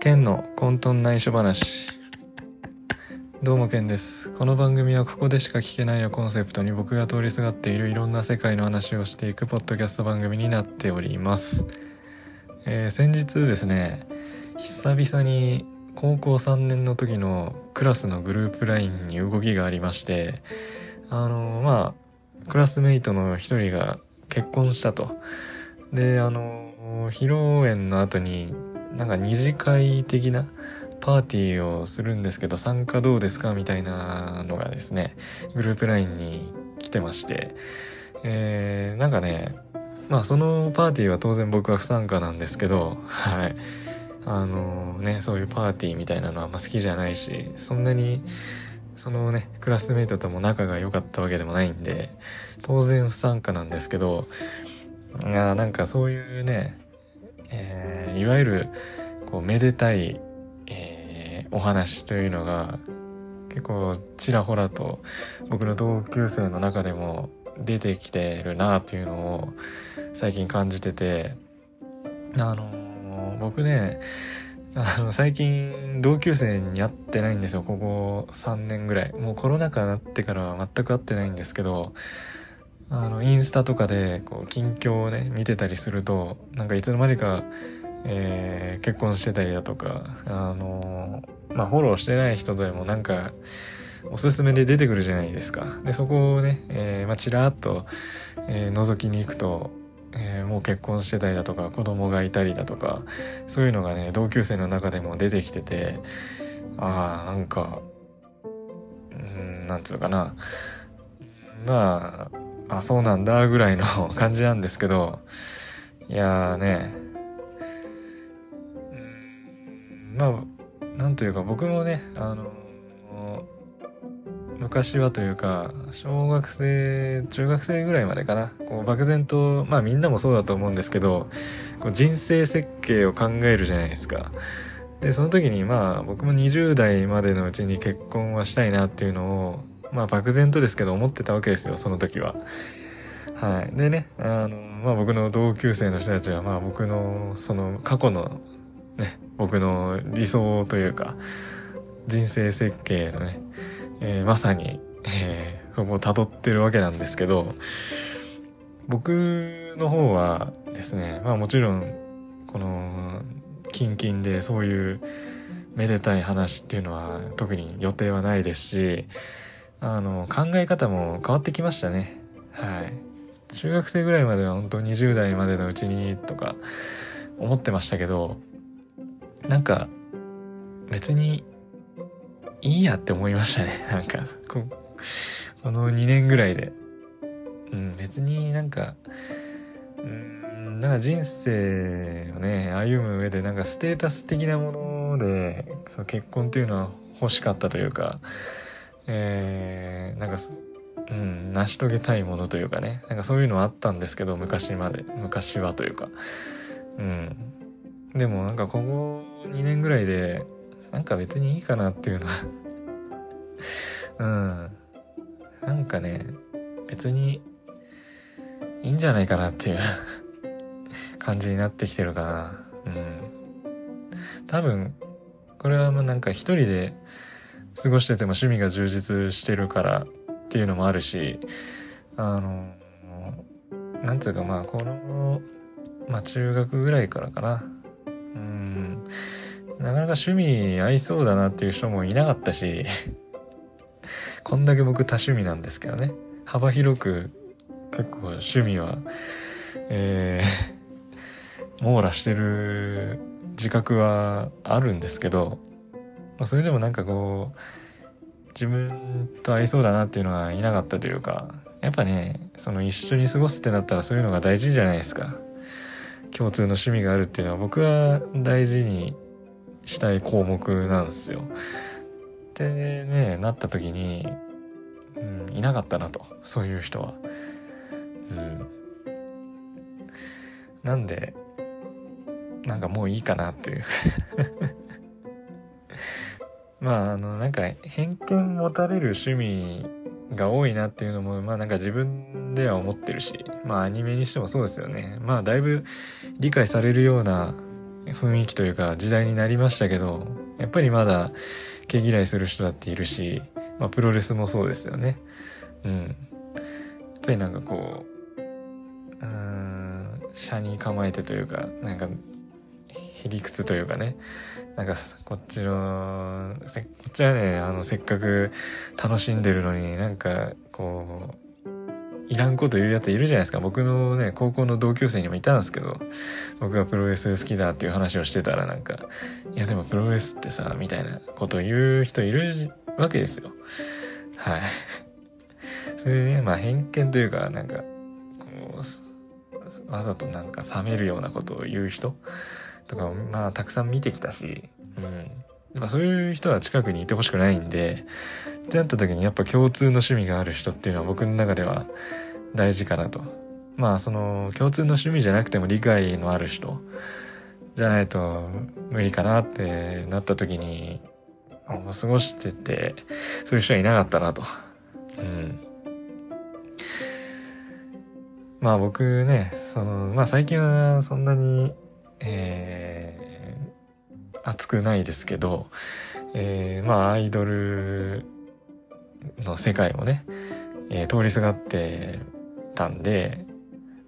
ケンの混沌内緒話。どうもケンです。この番組はここでしか聞けないをコンセプトに僕が通りすがっているいろんな世界の話をしていくポッドキャスト番組になっております、えー先日ですね久々に高校3年の時のクラスのグループ LINE に動きがありましてあのまあクラスメイトの一人が結婚したと。であの披露宴の後になんか二次会的なパーティーをするんですけど参加どうですかみたいなのがですねグループ LINE に来てまして。えー、なんかねまあそのパーティーは当然僕は不参加なんですけどはい。あのねそういうパーティーみたいなのはあんま好きじゃないしそんなにそのねクラスメイトとも仲が良かったわけでもないんで当然不参加なんですけどいやなんかそういうね、えーいわゆるこうめでたい、えーお話というのが結構ちらほらと僕の同級生の中でも出てきてるなというのを最近感じててあのー僕ねあの最近同級生に会ってないんですよ。ここ3年ぐらい。もうコロナ禍になってからは全く会ってないんですけどあのインスタとかでこう近況をね見てたりするとなんかいつの間にか、えー結婚してたりだとかあのまあフォローしてない人でもなんかおすすめで出てくるじゃないですか。でそこをね、えーまあ、ちらっと、えー覗きに行くと、えーもう結婚してたりだとか子供がいたりだとかそういうのがね同級生の中でも出てきててああなんかうんなんつうかな。まああそうなんだぐらいの 感じなんですけどいやーね。まあなんというか僕もねあの昔はというか小学生中学生ぐらいまでかな。こう漠然とまあみんなもそうだと思うんですけどこう人生設計を考えるじゃないですか。でその時にまあ僕も20代までのうちに結婚はしたいなっていうのをまあ漠然とですけど思ってたわけですよその時は。はい。でねあのまあ僕の同級生の人たちはまあ僕のその過去のね僕の理想というか人生設計のねえーまさに、えーそこを辿ってるわけなんですけど、僕の方はですね、まあもちろん、この、キンキンでそういうめでたい話っていうのは特に予定はないですし、あの、考え方も変わってきましたね。はい。中学生ぐらいまでは本当20代までのうちにとか思ってましたけど、なんか、別にいいやって思いましたね。なんか、ここの2年ぐらいで。うん、別になんか、うん、なんか人生をね、歩む上でなんかステータス的なもので、その結婚っていうのは欲しかったというか、えー、なんか、うん、成し遂げたいものというかね、なんかそういうのはあったんですけど、昔まで、昔はというか。うん。でもなんかここ2年ぐらいで、なんか別にいいかなっていうのはうん。なんかね、別にいいんじゃないかなっていう感じになってきてるかな。うん。多分、これはもうなんか一人で過ごしてても趣味が充実してるからっていうのもあるし、あの、なんつうかまあこの、まあ中学ぐらいからかな。うん。なかなか趣味合いそうだなっていう人もいなかったし、こんだけ僕多趣味なんですけどね。幅広く結構趣味は、えー、網羅してる自覚はあるんですけど、ま、それでもなんかこう、自分と合いそうだなっていうのはいなかったというか、やっぱね、その一緒に過ごすってなったらそういうのが大事じゃないですか。共通の趣味があるっていうのは僕は大事にしたい項目なんですよ。ってね、なった時に、うん、いなかったなと、そういう人は。うん。なんで、なんかもういいかなっていう。まあ、あの、なんか偏見持たれる趣味が多いなっていうのもまあなんか自分では思ってるしまあアニメにしてもそうですよねまあだいぶ理解されるような雰囲気というか時代になりましたけどやっぱりまだ毛嫌いする人だっているし、まあ、プロレスもそうですよね。うん。やっぱりなんかこううん車に構えてというかなんかへりくつというかね。なんかこっちのこっちはねあのせっかく楽しんでるのになんかこういらんこと言うやついるじゃないですか。僕のね高校の同級生にもいたんですけど僕がプロレス好きだっていう話をしてたらなんかいやでもプロレスってさみたいなこと言う人いるわけですよ。はい。そういうねまあ偏見というかなんかこうわざとなんか冷めるようなことを言う人とかまあたくさん見てきたし、うん。まあそういう人は近くにいてほしくないんで、ってなった時にやっぱ共通の趣味がある人っていうのは僕の中では大事かなと。まあその共通の趣味じゃなくても理解のある人じゃないと無理かなってなった時に、過ごしてて、そういう人はいなかったなと。うん。まあ僕ね、その、まあ最近はそんなにえー、熱くないですけど、えー、まあアイドルの世界をね、えー、通りすがってたんで、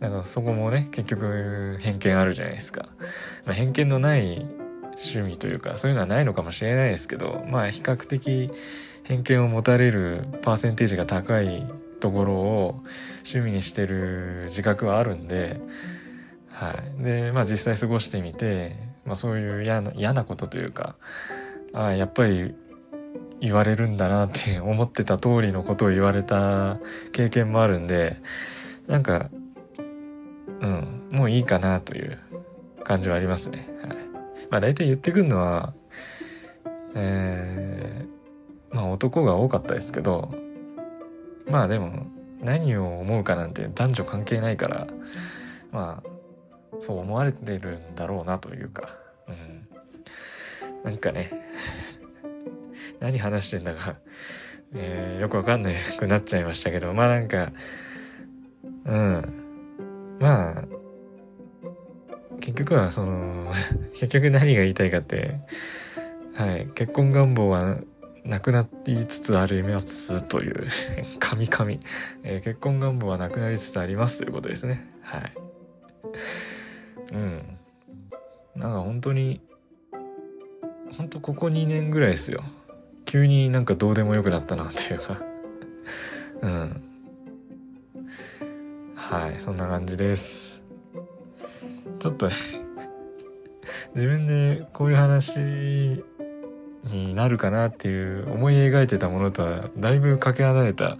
なんかそこもね、結局偏見あるじゃないですか。まあ、偏見のない趣味というか、そういうのはないのかもしれないですけど、まあ比較的偏見を持たれるパーセンテージが高いところを趣味にしてる自覚はあるんで、はい。で、まあ実際過ごしてみて、まあそういう嫌な、嫌なことというか、ああ、やっぱり言われるんだなって 思ってた通りのことを言われた経験もあるんで、なんか、うん、もういいかなという感じはありますね。はい。まあ大体言ってくるのは、えー、まあ男が多かったですけど、まあでも何を思うかなんて男女関係ないから、まあそう思われてるんだろうなというか、うん。なんかね、何話してんだか、えー、よくわかんなくなっちゃいましたけど、まあなんか、うん。まあ、結局はその、結局何が言いたいかって、はい、結婚願望はなくなりつつありますという、神々、えー、結婚願望はなくなりつつありますということですね。はい。うん。なんか本当に本当ここ2年ぐらいですよ急になんかどうでもよくなったなっていうか うんはいそんな感じですちょっと 自分でこういう話になるかなっていう思い描いてたものとはだいぶかけ離れた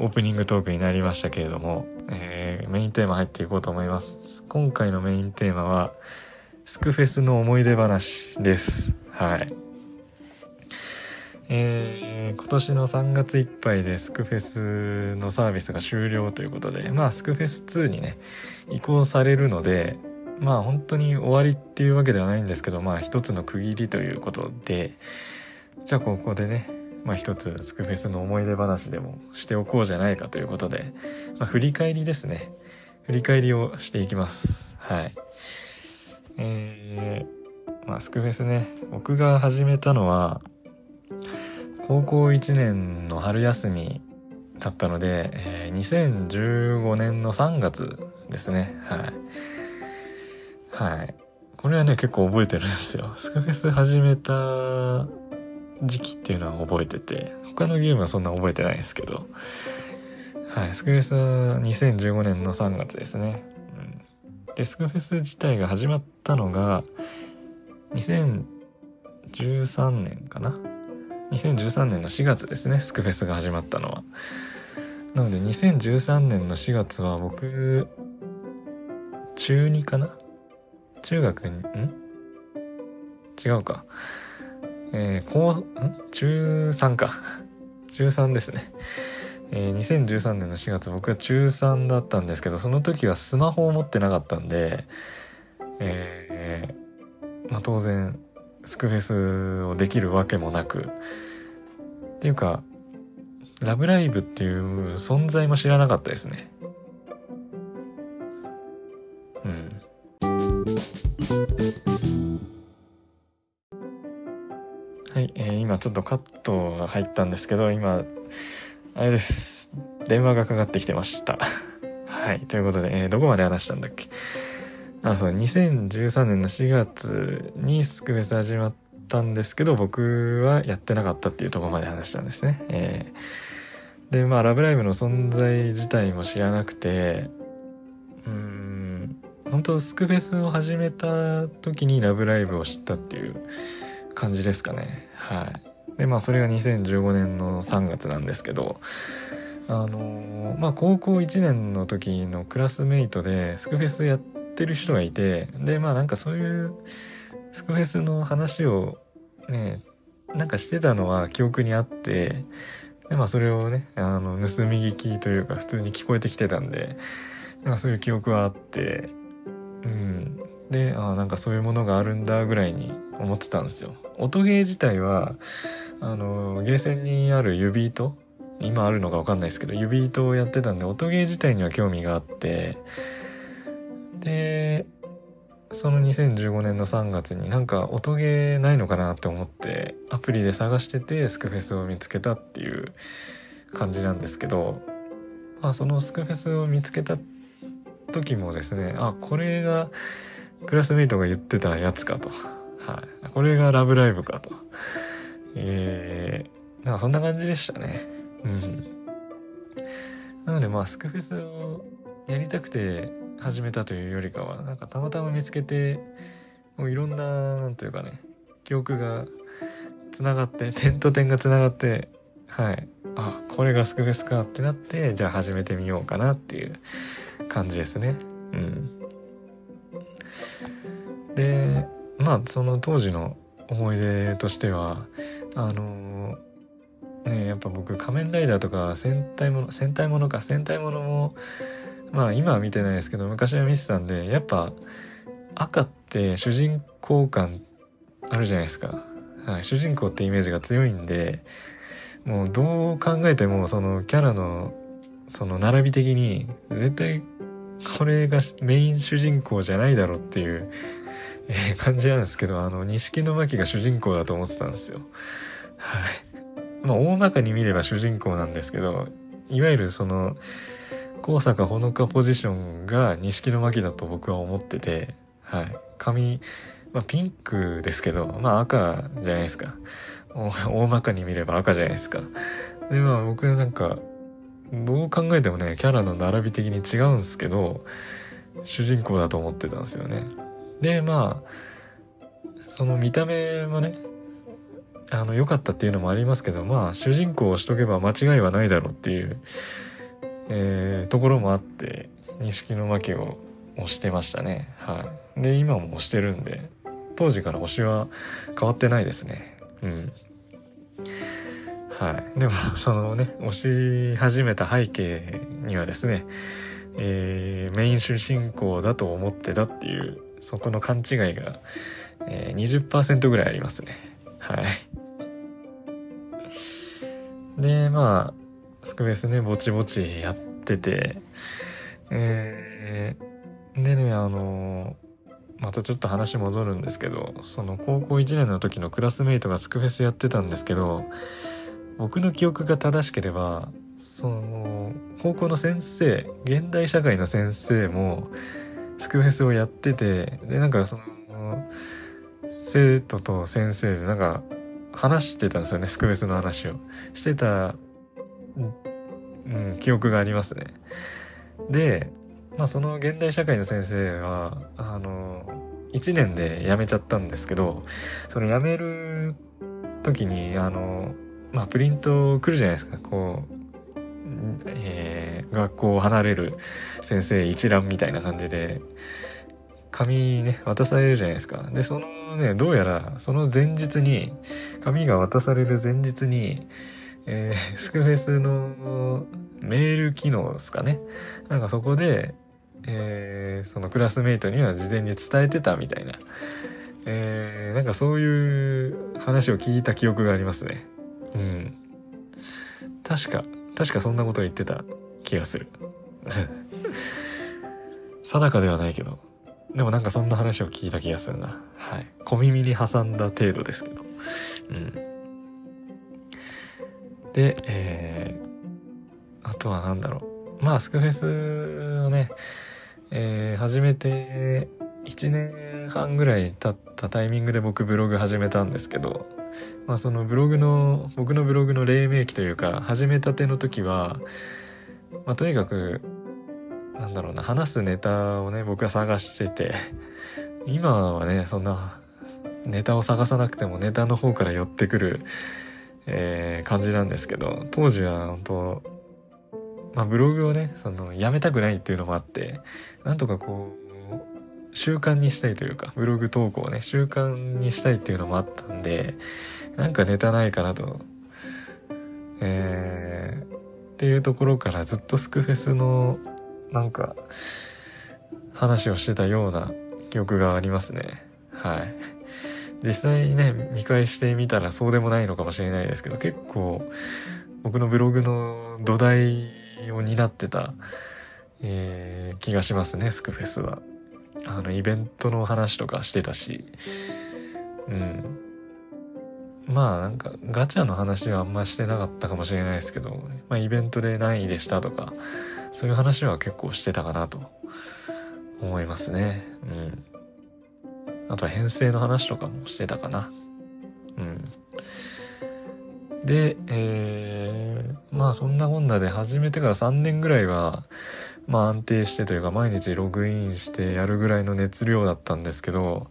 オープニングトークになりましたけれども、えー、メインテーマ入っていこうと思います。今回のメインテーマは、スクフェスの思い出話です。はい。えー、今年の3月いっぱいでスクフェスのサービスが終了ということで、まあスクフェス2にね、移行されるので、まあ本当に終わりっていうわけではないんですけど、まあ一つの区切りということで、じゃあここでね、まあ一つスクフェスの思い出話でもしておこうじゃないかということで、まあ振り返りですね。振り返りをしていきます。はい。えー、まあスクフェスね、僕が始めたのは、高校1年の春休みだったので、えー、2015年の3月ですね。はい。はい。これはね、結構覚えてるんですよ。スクフェス始めた時期っていうのは覚えてて、他のゲームはそんな覚えてないですけど、はい、スクフェスは2015年の3月ですね。うん、で、スクフェス自体が始まったのが、2013年かな ?2013 年の4月ですね、スクフェスが始まったのは。なので2013年の4月は僕、中2かな？中学に、ん？違うか。えー、高、ん？中3か。中3ですね。えー、2013年の4月僕は中3だったんですけど、その時はスマホを持ってなかったんで、えー、まあ当然、スクフェスをできるわけもなく、っていうか、ラブライブっていう存在も知らなかったですね。うん。はい、えー、今ちょっとカットが入ったんですけど、今、あれです。電話がかかってきてました。はい、ということで、えー、どこまで話したんだっけ？あ、そう、2013年の4月にスクフェス始まったんですけど、僕はやってなかったっていうとこまで話したんですね。えー、で、まあ、ラブライブの存在自体も知らなくて、うーん、本当スクフェスを始めた時にラブライブを知ったっていう感じですかね。はい。で、まあ、それが2015年の3月なんですけど、あのまあ、高校1年の時のクラスメイトでスクフェスやってってる人がいて、で、まあなんかそういうスクフェスの話をね、なんかしてたのは記憶にあって、で、まあそれをね、あの、盗み聞きというか普通に聞こえてきてたんで、まあそういう記憶はあって、うん。で、あなんかそういうものがあるんだぐらいに思ってたんですよ。音ゲー自体は、あの、ゲーセンにある指糸？今あるのかわかんないですけど、指糸をやってたんで、音ゲー自体には興味があって、で、その2015年の3月になんか音ゲーないのかなって思ってアプリで探しててスクフェスを見つけたっていう感じなんですけど、まあ、そのスクフェスを見つけた時もですねあこれがクラスメイトが言ってたやつかと、はい、これが「ラブライブ!」かと。えー、なんかそんな感じでしたね。うん。なのでまあスクフェスをやりたくて始めたというよりかはなんかたまたま見つけてもういろんななんというかね記憶がつながって点と点がつながってはい。あこれがスクフェスかってなってじゃあ始めてみようかなっていう感じですね。うん。でまあその当時の思い出としてはあのねやっぱ僕仮面ライダーとか戦隊もの戦隊ものか戦隊ものもまあ今は見てないですけど昔は見てたんでやっぱ赤って主人公感あるじゃないですか、はい、主人公ってイメージが強いんでもうどう考えてもそのキャラのその並び的に絶対これがメイン主人公じゃないだろうっていう、え感じなんですけどあの錦の巻が主人公だと思ってたんですよ。はい。まあ大まかに見れば主人公なんですけどいわゆるその高坂ほのかポジションが錦の巻だと僕は思ってて、はい。髪、まあ、ピンクですけど、まあ赤じゃないですか。大まかに見れば赤じゃないですか。で、まあ僕なんか、どう考えてもね、キャラの並び的に違うんですけど、主人公だと思ってたんですよね。で、まあ、その見た目もね、あの、良かったっていうのもありますけど、まあ、主人公をしとけば間違いはないだろうっていうえー、ところもあって錦の巻を押してましたね。はい。で今も押してるんで当時から推しは変わってないですね。うん。はい。でもそのね押し始めた背景にはですねえー、メイン主人公だと思ってたっていうそこの勘違いが、えー、20%ぐらいありますね。はい。でまあスクベースね、ぼちぼちやってて、えー、でね、あのまたちょっと話戻るんですけど、その高校1年の時のクラスメイトがスクフェスやってたんですけど、僕の記憶が正しければ、その、高校の先生、現代社会の先生も、スクフェスをやってて、で、なんかその、生徒と先生でなんか話してたんですよね、スクフェスの話を。してたうん、記憶がありますね。で、まあその現代社会の先生は、あの、1年で辞めちゃったんですけど、その辞める時に、あの、まあプリント来るじゃないですか、こう、えー、学校を離れる先生一覧みたいな感じで、紙ね、渡されるじゃないですか。で、そのね、どうやら、その前日に、紙が渡される前日に、えー、スクフェスのメール機能ですかね。なんかそこで、えー、そのクラスメイトには事前に伝えてたみたいな、えー、なんかそういう話を聞いた記憶がありますね。うん。確か、確かそんなこと言ってた気がする。定かではないけど。でもなんかそんな話を聞いた気がするな。はい。小耳に挟んだ程度ですけど。うん。で、えー、あとは何だろう。まあ、スクフェスをね、えー、始めて1年半ぐらい経ったタイミングで僕ブログ始めたんですけど、まあそのブログの、僕のブログの黎明期というか、始めたての時は、まあとにかく、なんだろうな、話すネタをね、僕は探してて、今はね、そんな、ネタを探さなくてもネタの方から寄ってくる、えー、感じなんですけど、当時は本当まあブログをね、その、やめたくないっていうのもあって、なんとかこう、習慣にしたいというか、ブログ投稿をね、習慣にしたいっていうのもあったんで、なんかネタないかなと、えー、っていうところからずっとスクフェスの、なんか、話をしてたような記憶がありますね。はい。実際ね、見返してみたらそうでもないのかもしれないですけど、結構、僕のブログの土台を担ってた、えー、気がしますね、スクフェスは。あの、イベントの話とかしてたし、うん。まあなんかガチャの話はあんましてなかったかもしれないですけど、まあイベントで何位でしたとか、そういう話は結構してたかなと思いますね。うん。あとは編成の話とかもしてたかな。うん。で、えー、まあそんなこんなで始めてから3年ぐらいは、まあ安定してというか毎日ログインしてやるぐらいの熱量だったんですけど、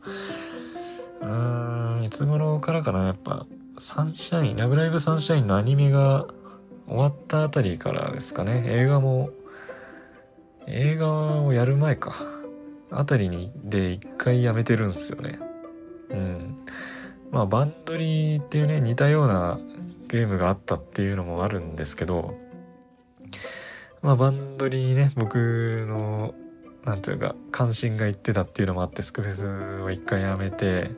うーん、いつ頃からかな、やっぱ、サンシャイン、ラブライブサンシャインのアニメが終わったあたりからですかね、映画も、映画をやる前か、あたりに、で一回やめてるんですよね。うん。まあ、バンドリーっていうね、似たようなゲームがあったっていうのもあるんですけど、まあバンドリーにね、僕の、なんていうか、関心がいってたっていうのもあって、スクフェスを一回やめて、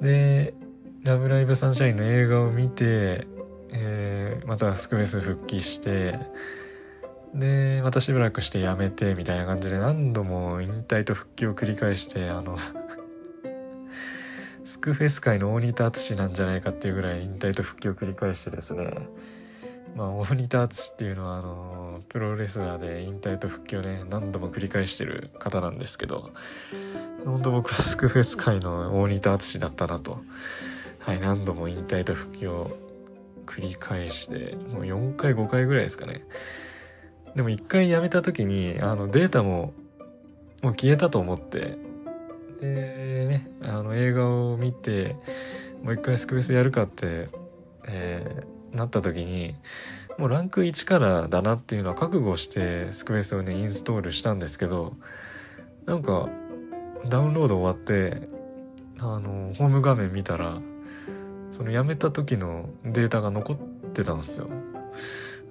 で、ラブライブサンシャインの映画を見て、えー、またスクフェス復帰して、で、またしばらくしてやめて、みたいな感じで何度も引退と復帰を繰り返して、あの スクフェス界の大仁田淳なんじゃないかっていうぐらい引退と復帰を繰り返してですね、まあ、大仁田淳っていうのは、あの、プロレスラーで引退と復帰をね、何度も繰り返してる方なんですけど、本当僕はスクフェス界の大仁田淳だったなと、はい、何度も引退と復帰を繰り返して、もう4回5回ぐらいですかね。でも1回辞めた時に、あの、データも、もう消えたと思って、でね、あの、映画を見て、もう一回スクフェスやるかって、えーなった時にもうランク1からだなっていうのは覚悟してスクエスをねインストールしたんですけどなんかダウンロード終わってあのホーム画面見たらそのやめた時のデータが残ってたんですよ。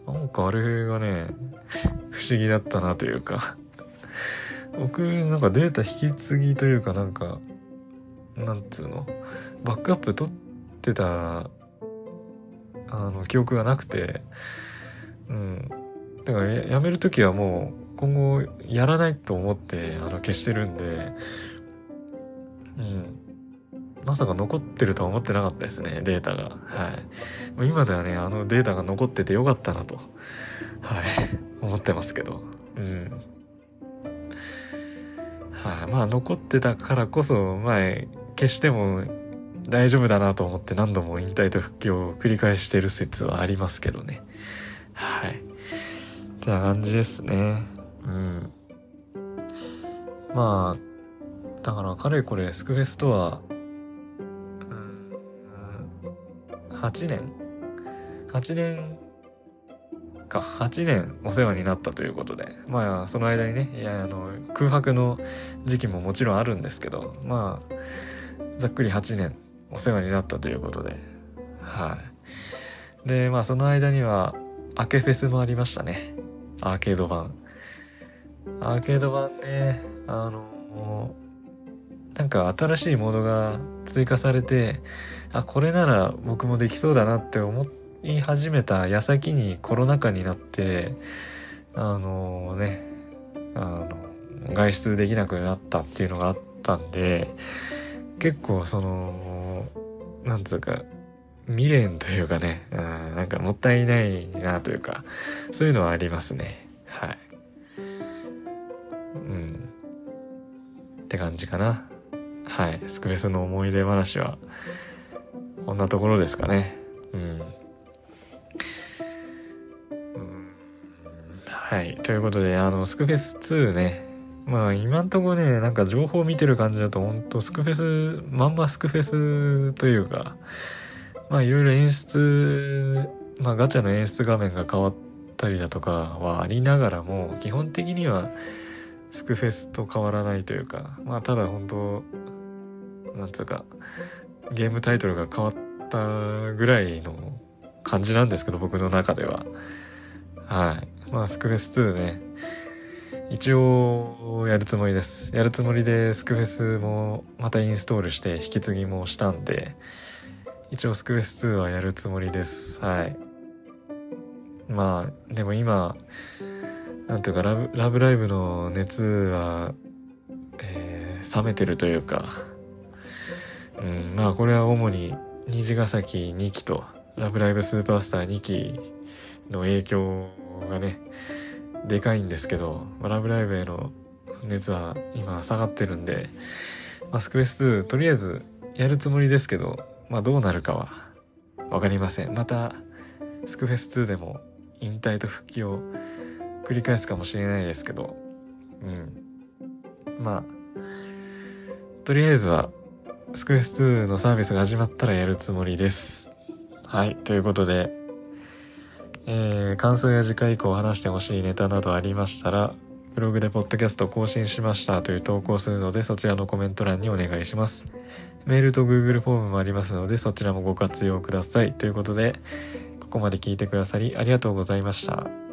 なんかあれがね不思議だったなというか。僕なんかデータ引き継ぎというかなんかなんつうの？バックアップ取ってたあの記憶がなくて。うん。だからやめる時はもう今後やらないと思ってあの消してるんで。うん。まさか残ってるとは思ってなかったですねデータがはい今ではねあのデータが残っててよかったなとはい思ってますけどうんはい、まあ残ってたからこそ前消しても大丈夫だなと思って何度も引退と復帰を繰り返してる説はありますけどね。はい。ってな感じですね。うん。まあ、だからかれこれスクフェスとは、8年 ?8 年か、8年お世話になったということで、まあ、その間にね、いや、あの、空白の時期ももちろんあるんですけど、まあ、ざっくり8年お世話になったということで、はい。で、まあその間には、アケフェスもありましたね。アーケード版。アーケード版ね、あの、なんか新しいモードが追加されて、あ、これなら僕もできそうだなって思い始めた矢先にコロナ禍になってあのねあの外出できなくなったっていうのがあったんで結構そのなんつうか未練というかね、うん、なんかもったいないなというかそういうのはありますね。はい。うん。って感じかな。はいスクフェスの思い出話はこんなところですかねうんはい。ということで、あの、スクフェス2ね。まあ、今んとこね、なんか情報を見てる感じだと、ほんとスクフェス、まんまスクフェスというか、まあ、いろいろ演出、まあ、ガチャの演出画面が変わったりだとかはありながらも、基本的には、スクフェスと変わらないというか、まあ、ただ本当なんつうか、ゲームタイトルが変わったぐらいの感じなんですけど、僕の中では。はい。まあ、スクフェス2ね、一応やるつもりです。やるつもりでスクフェスもまたインストールして引き継ぎもしたんで、一応スクフェス2はやるつもりです。はい。まあ、でも今、なんていうかラブ、ラブライブの熱は、えー、冷めてるというか、うん、まあこれは主に虹ヶ崎2期とラブライブスーパースター2期の影響がね、でかいんですけど、ラブライブへの熱は今下がってるんで、まあ、スクエス2とりあえずやるつもりですけど、まあどうなるかはわかりません。また、スクフェス2でも引退と復帰を繰り返すかもしれないですけど、うん。まあ、とりあえずは、スクエス2のサービスが始まったらやるつもりです。はい、ということで、えー、感想や次回以降話してほしいネタなどありましたら、ブログでポッドキャスト更新しましたという投稿するので、そちらのコメント欄にお願いします。メールと Google フォームもありますので、そちらもご活用ください。ということで、ここまで聞いてくださりありがとうございました。